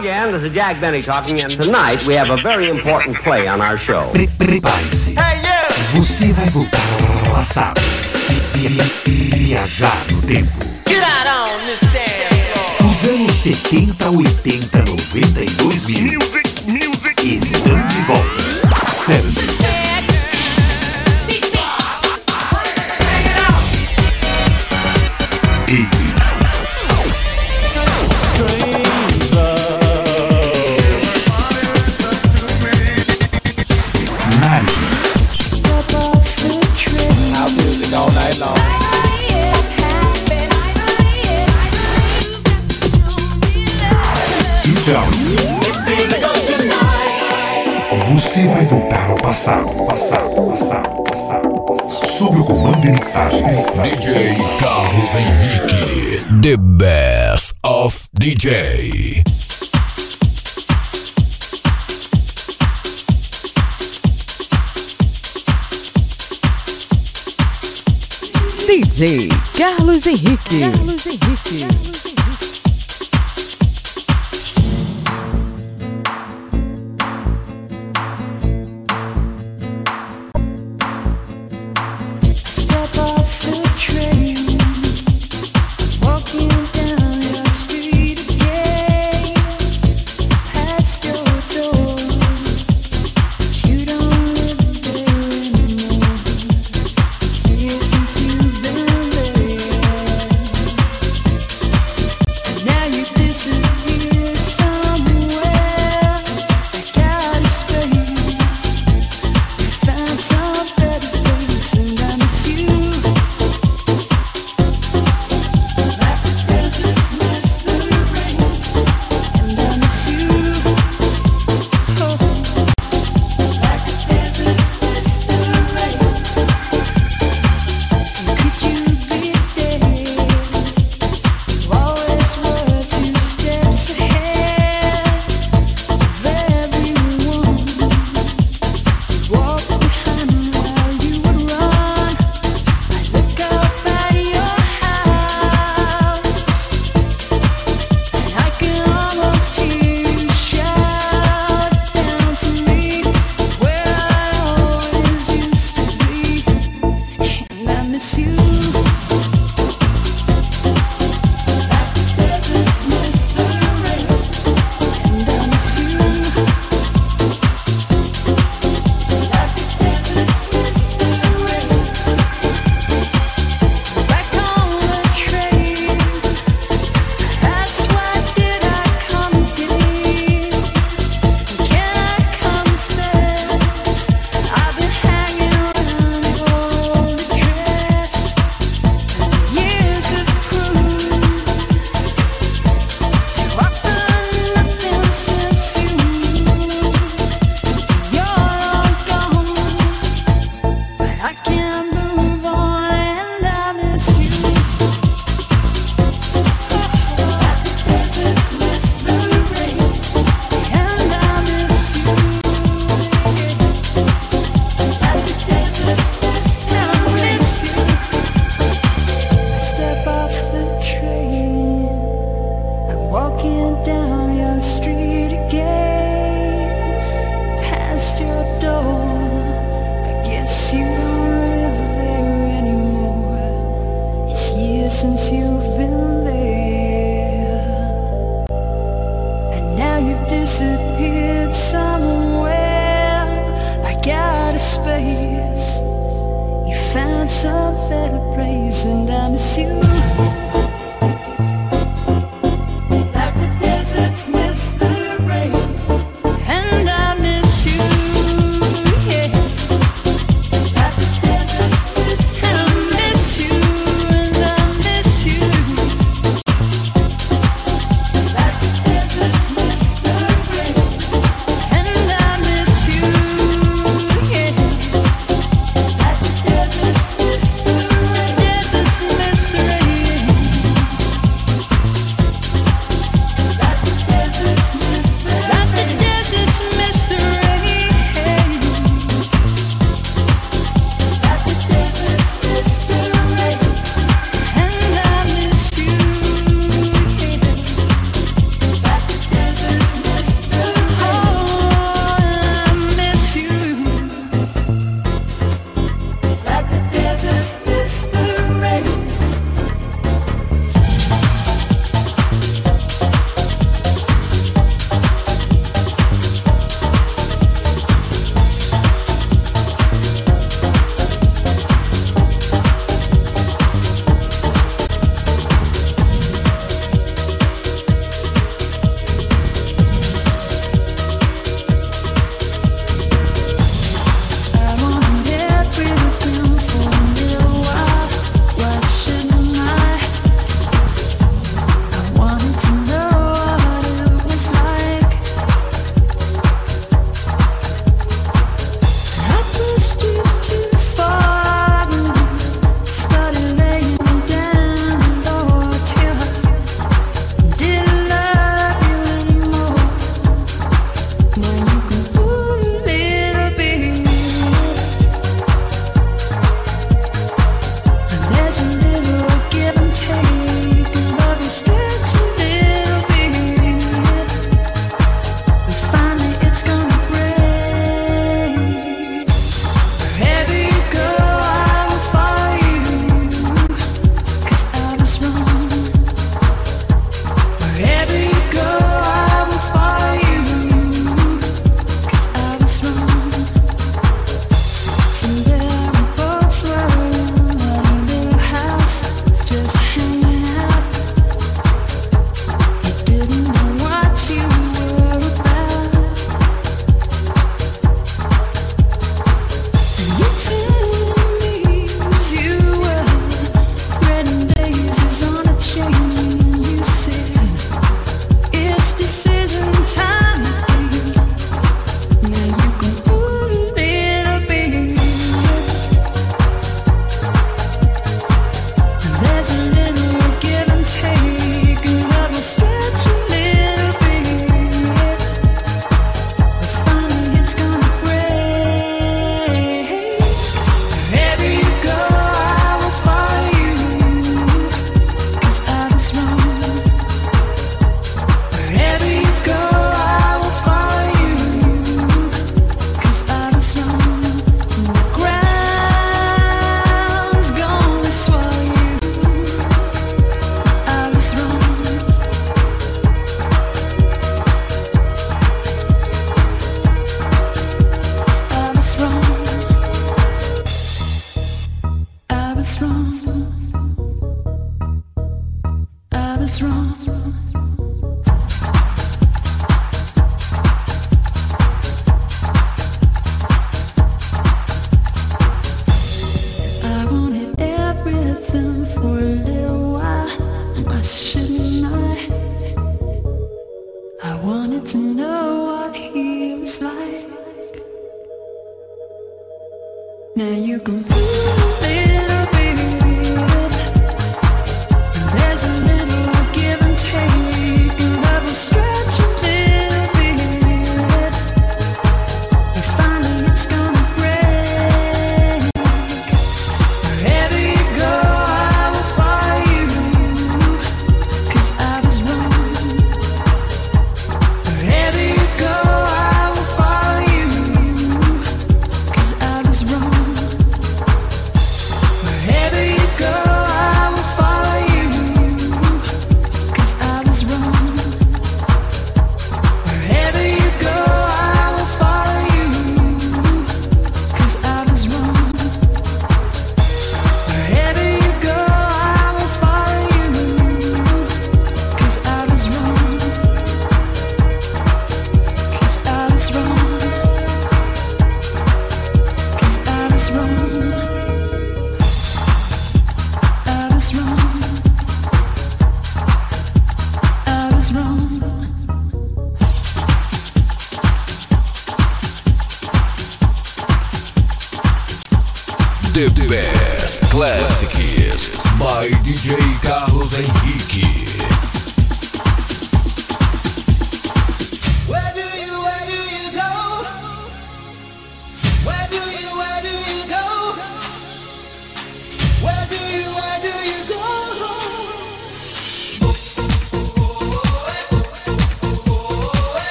again, this is Jack Benny talking, and tonight we have a very important play on our show. Prepare-se. Hey, yeah. Você vai voltar ao passado e viajar no tempo. Get out on this damn Os anos 70, 80, 90 e 2000 music, music. estão de volta. Sérgio passado, passado, passado, passado, passado. Sob o comando de mixagens, DJ Carlos Henrique. The best of DJ. DJ Carlos Henrique. Carlos Henrique. Carlos Henrique.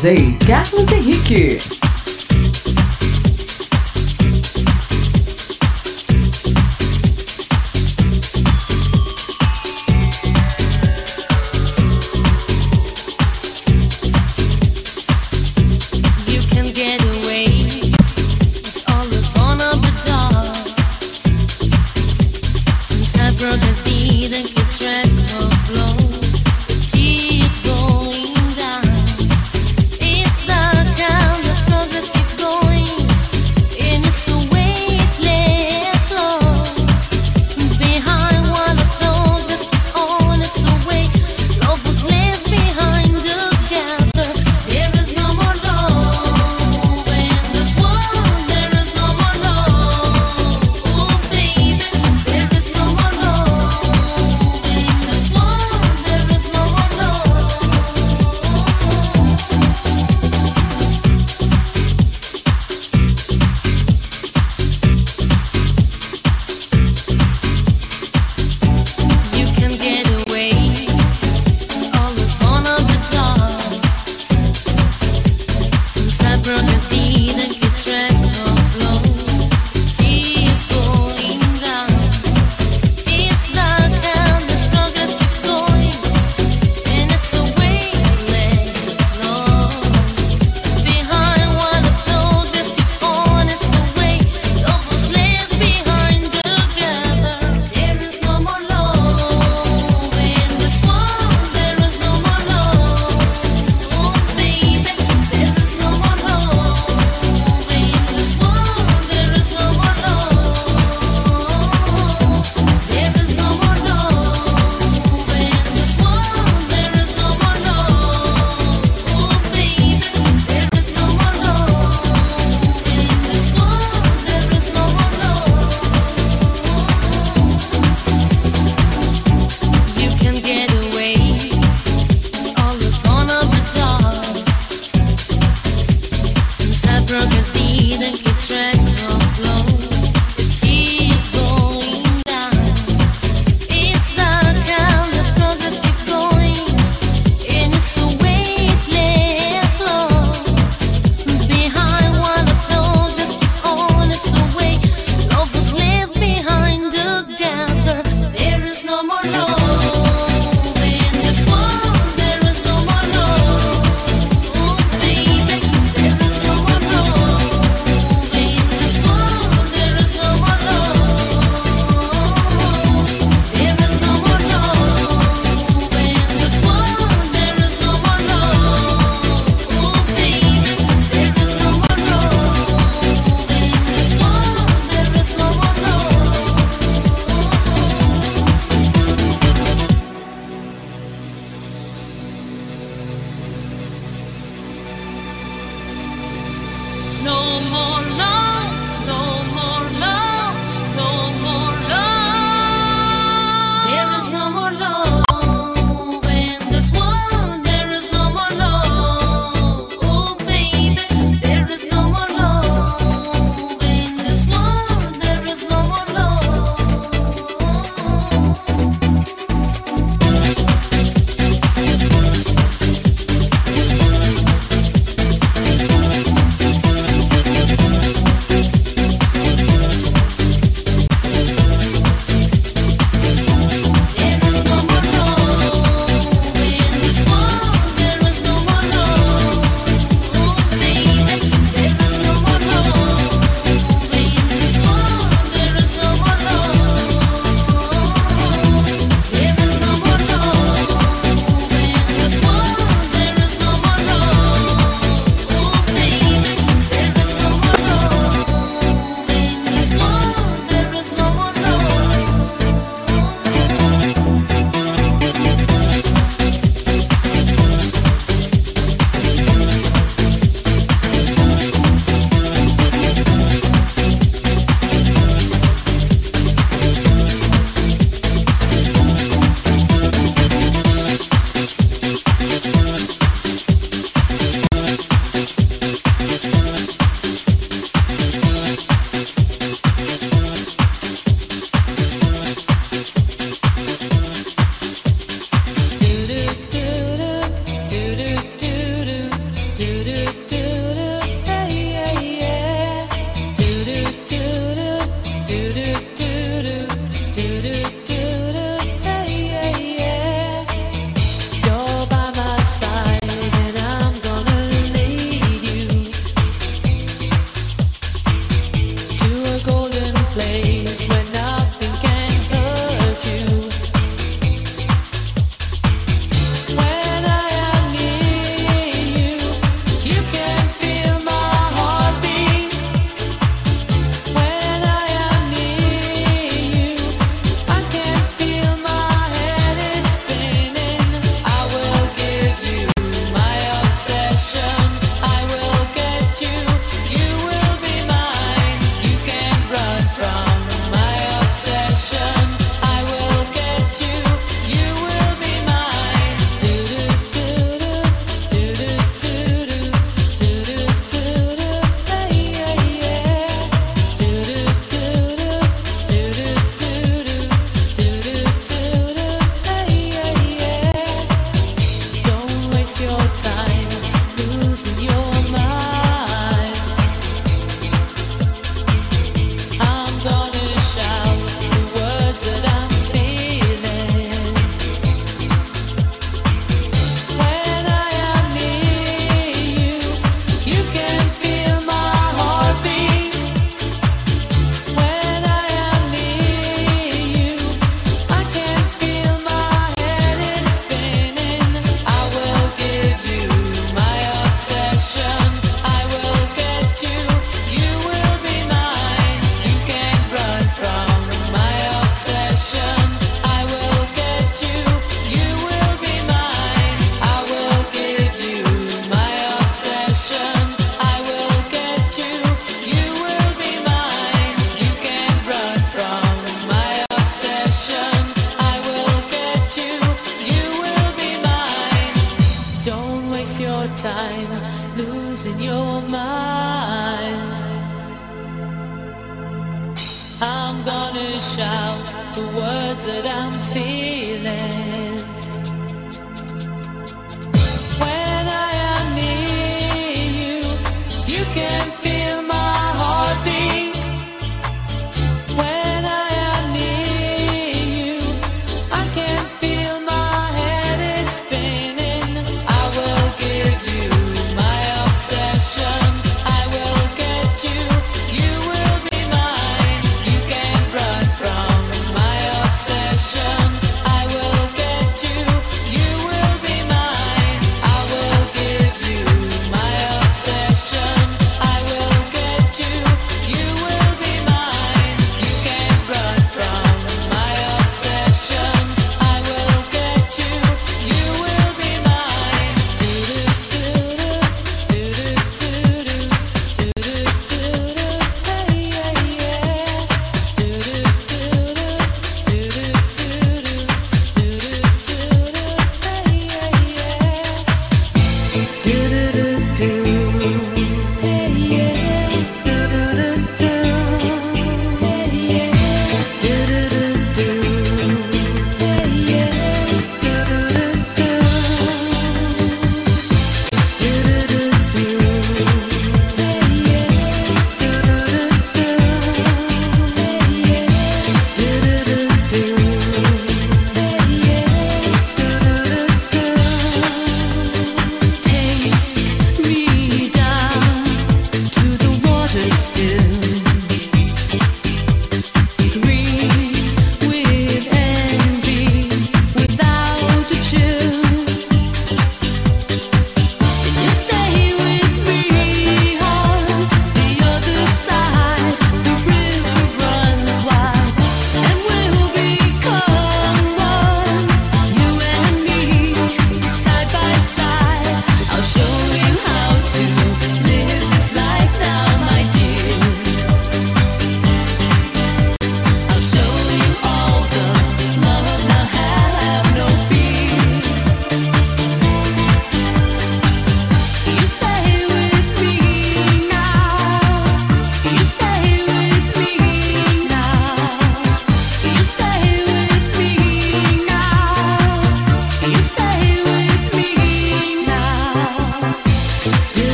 DJ Carlos Henrique.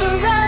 수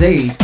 DJ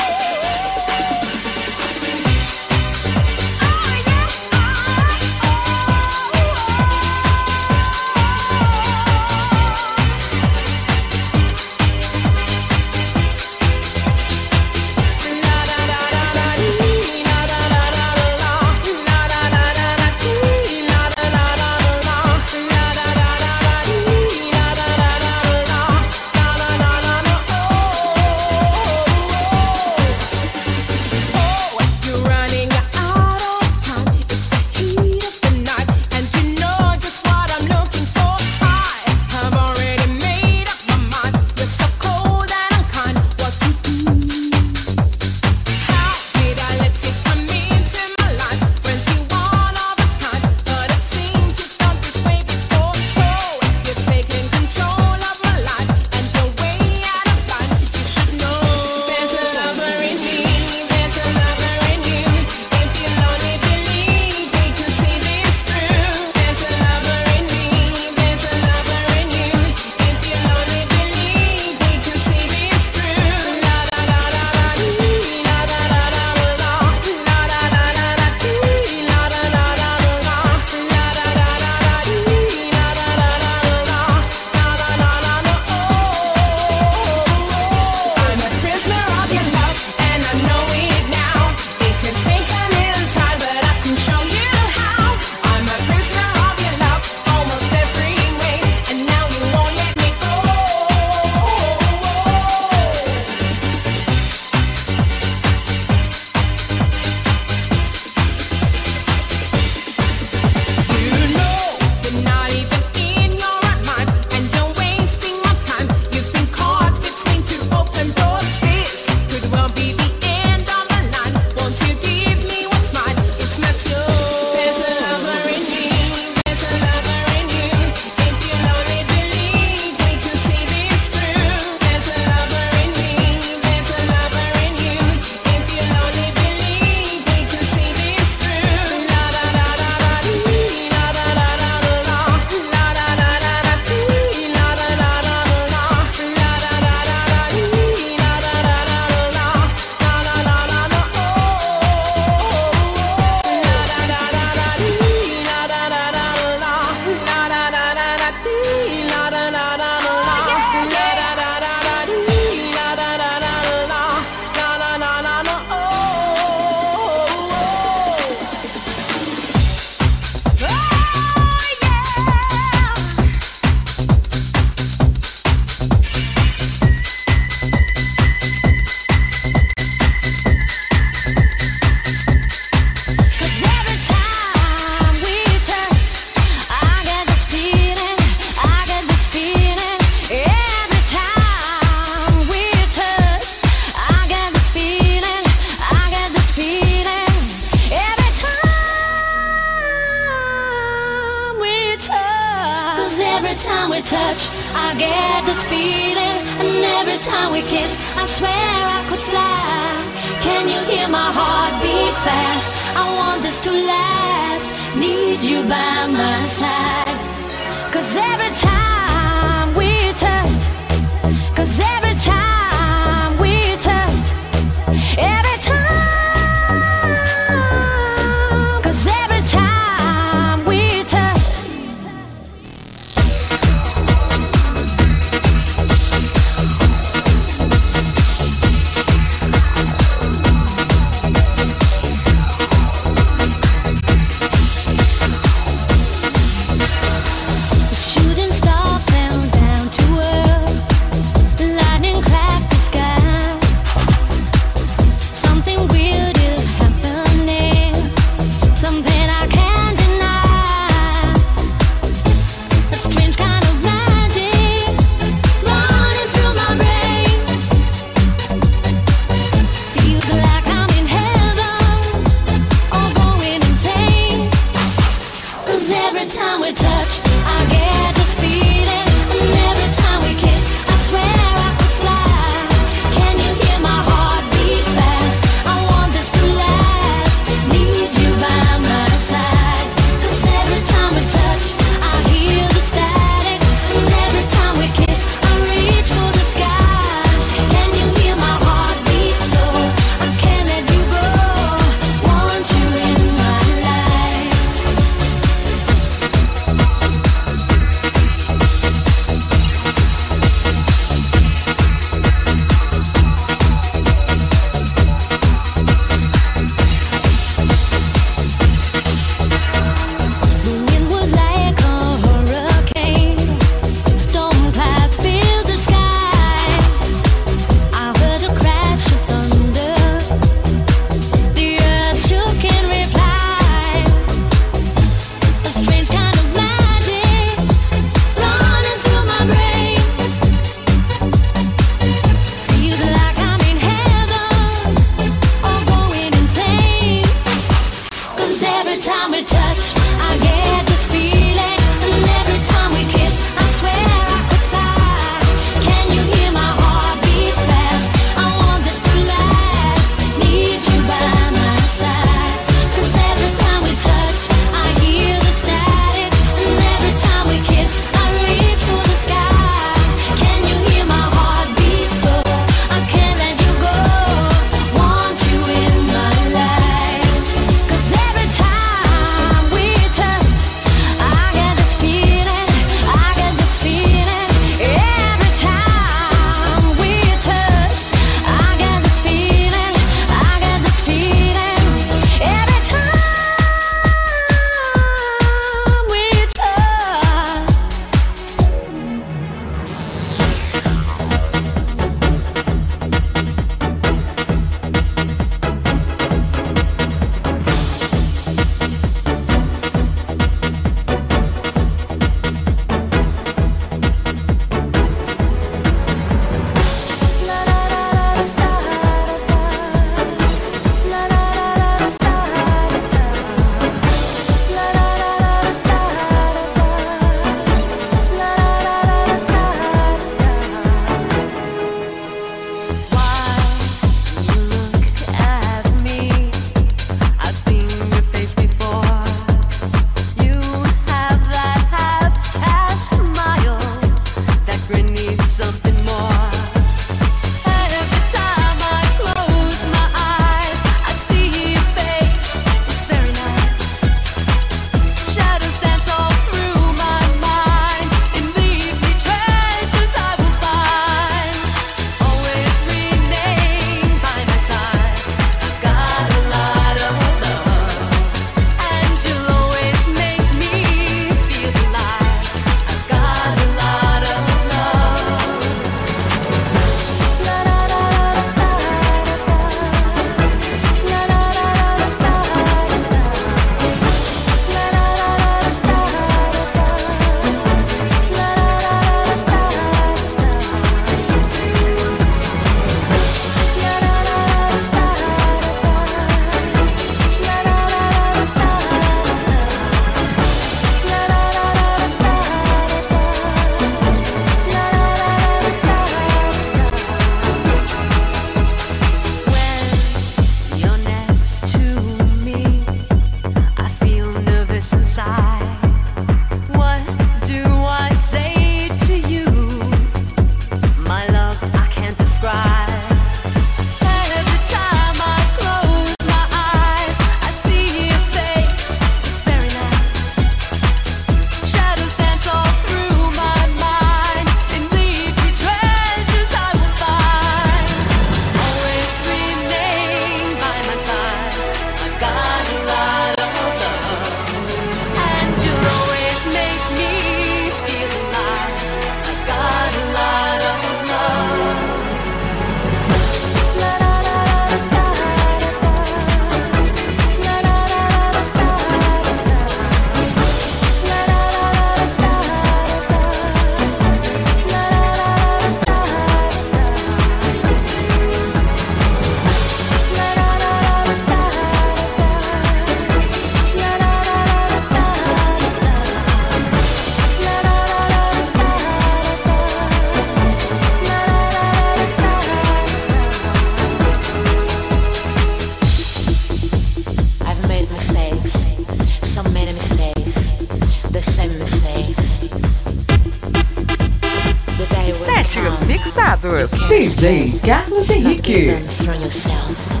DJ Carlos Henrique.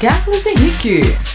Carlos Henrique.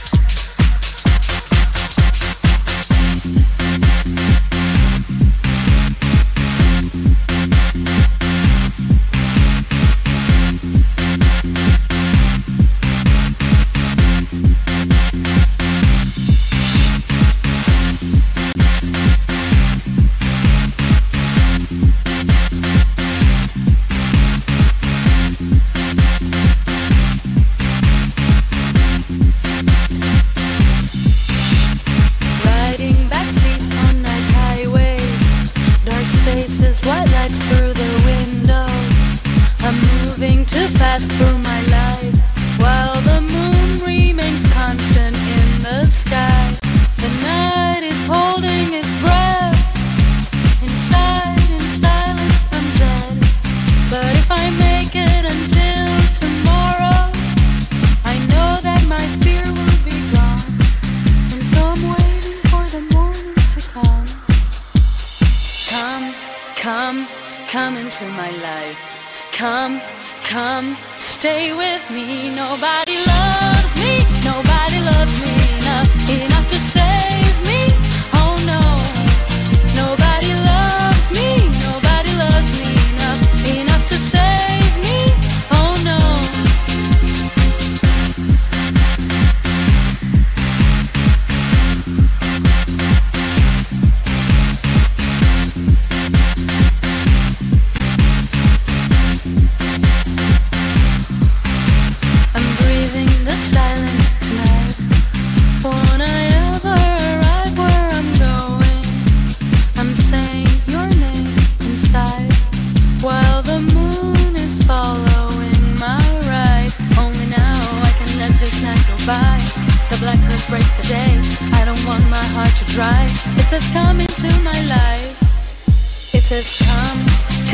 come into my life. It says, Come,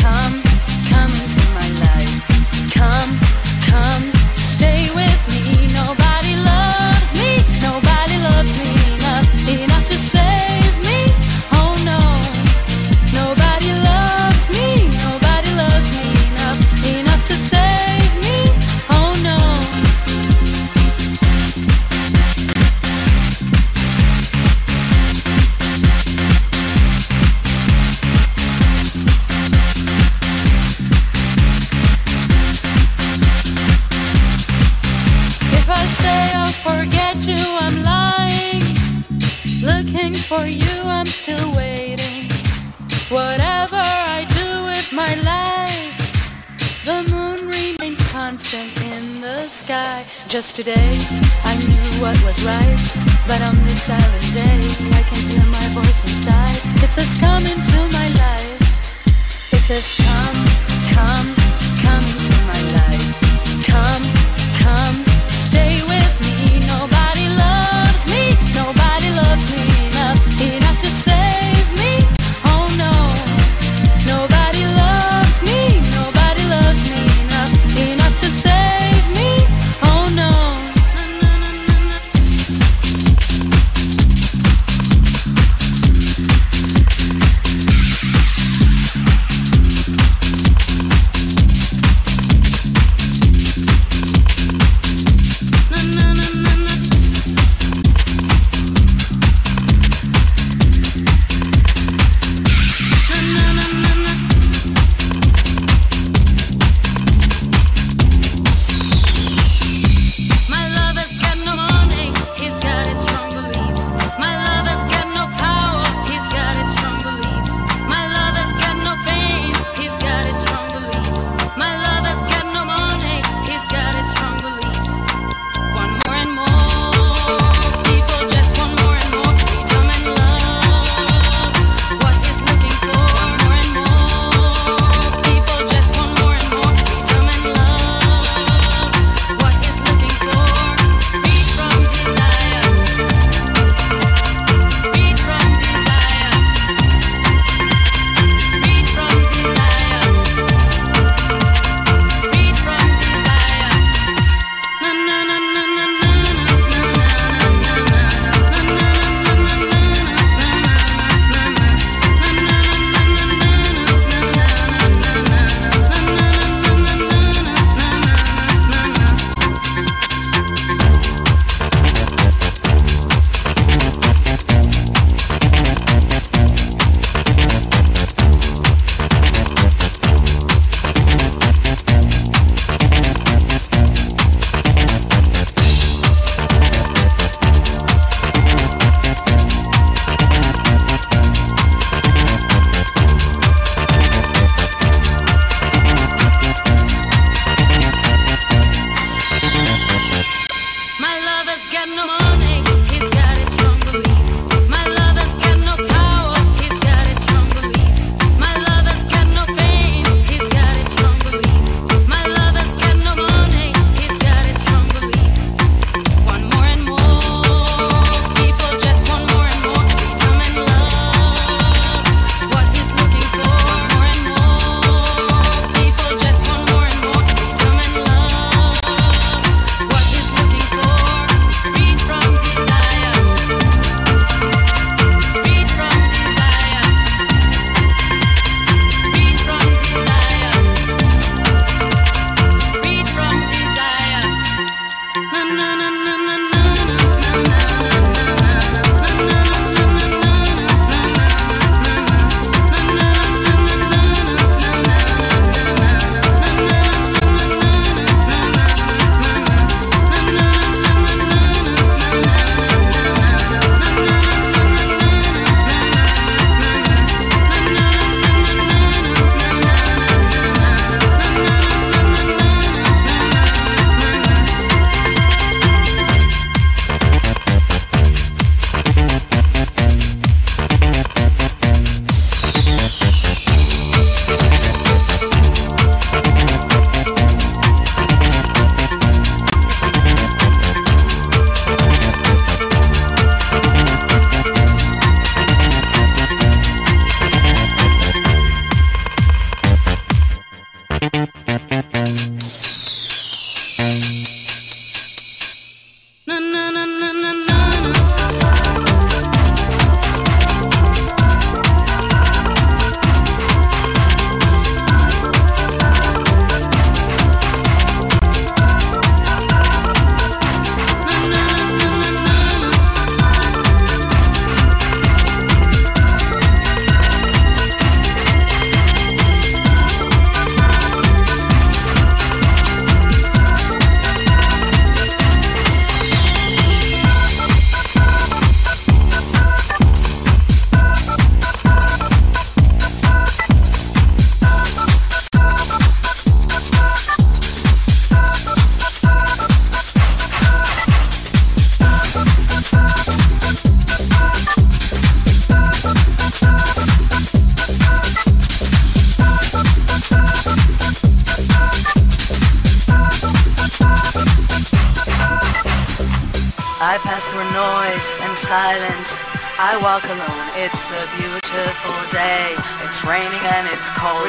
come, come into my life. Come, come, stay with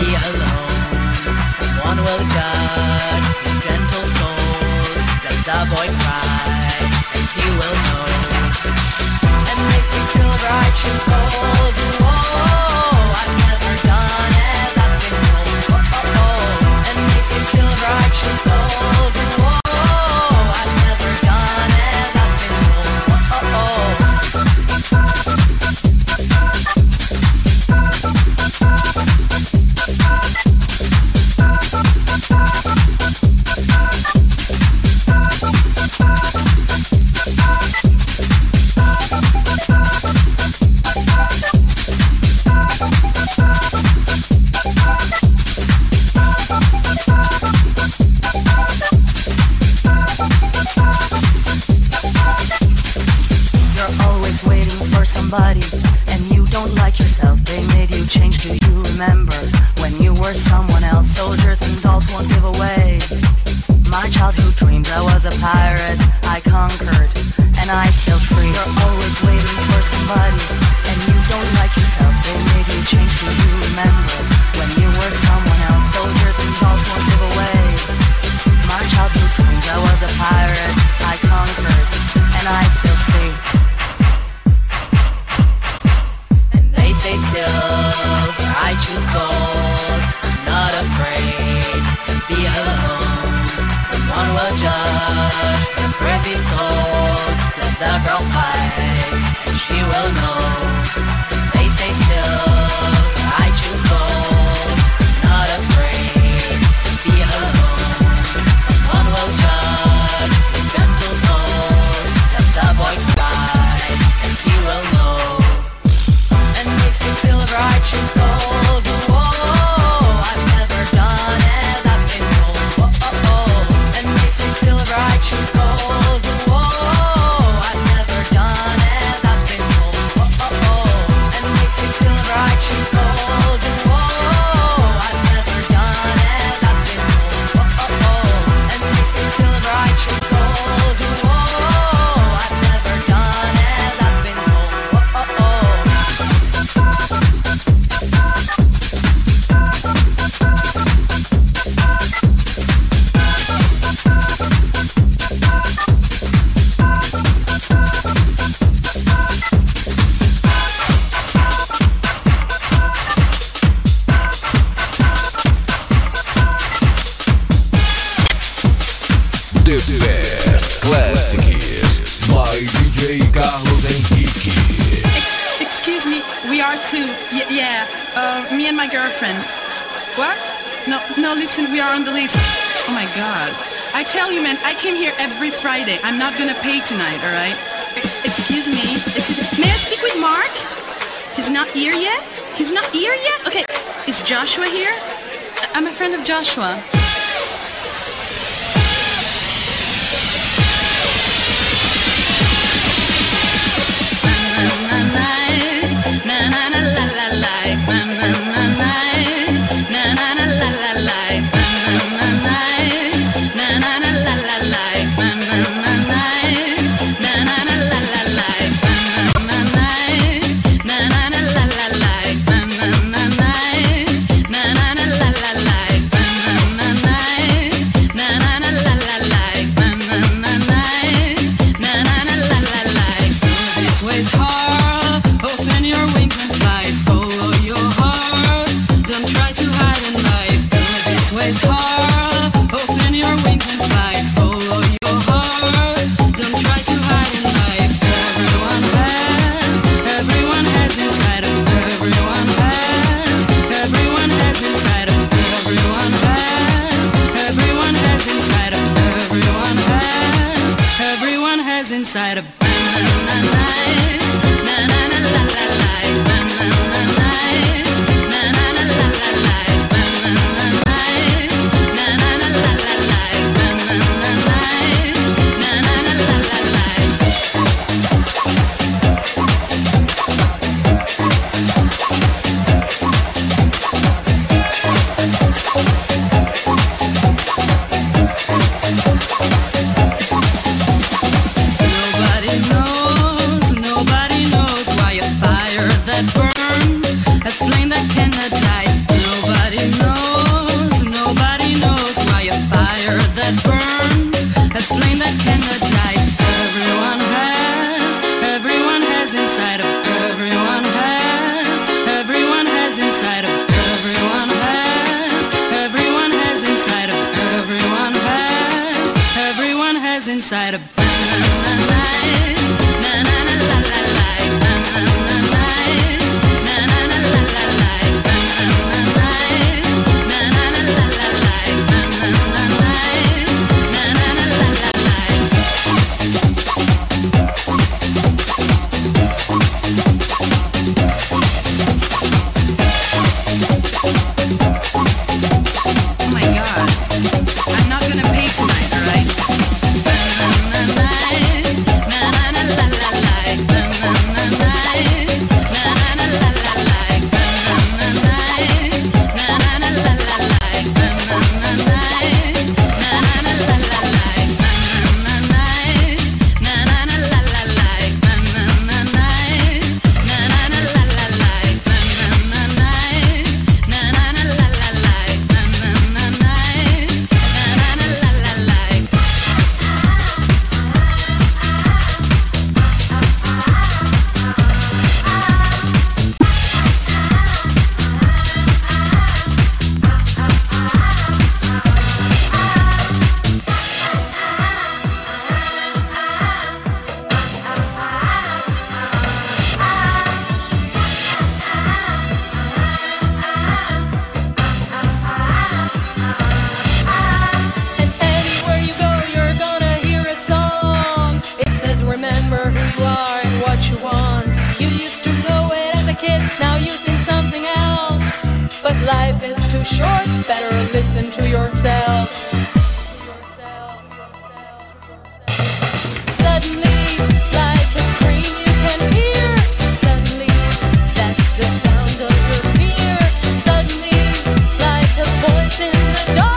be alone. Someone will judge his gentle soul. Let the boy cry, and he will know. And they say silver, I choose gold. Whoa, I've never done as I've been told. Oh, oh, oh. And they say silver, I choose gold. I came here every Friday. I'm not gonna pay tonight, alright? E- excuse me. May I speak with Mark? He's not here yet? He's not here yet? Okay, is Joshua here? I'm a friend of Joshua. Voice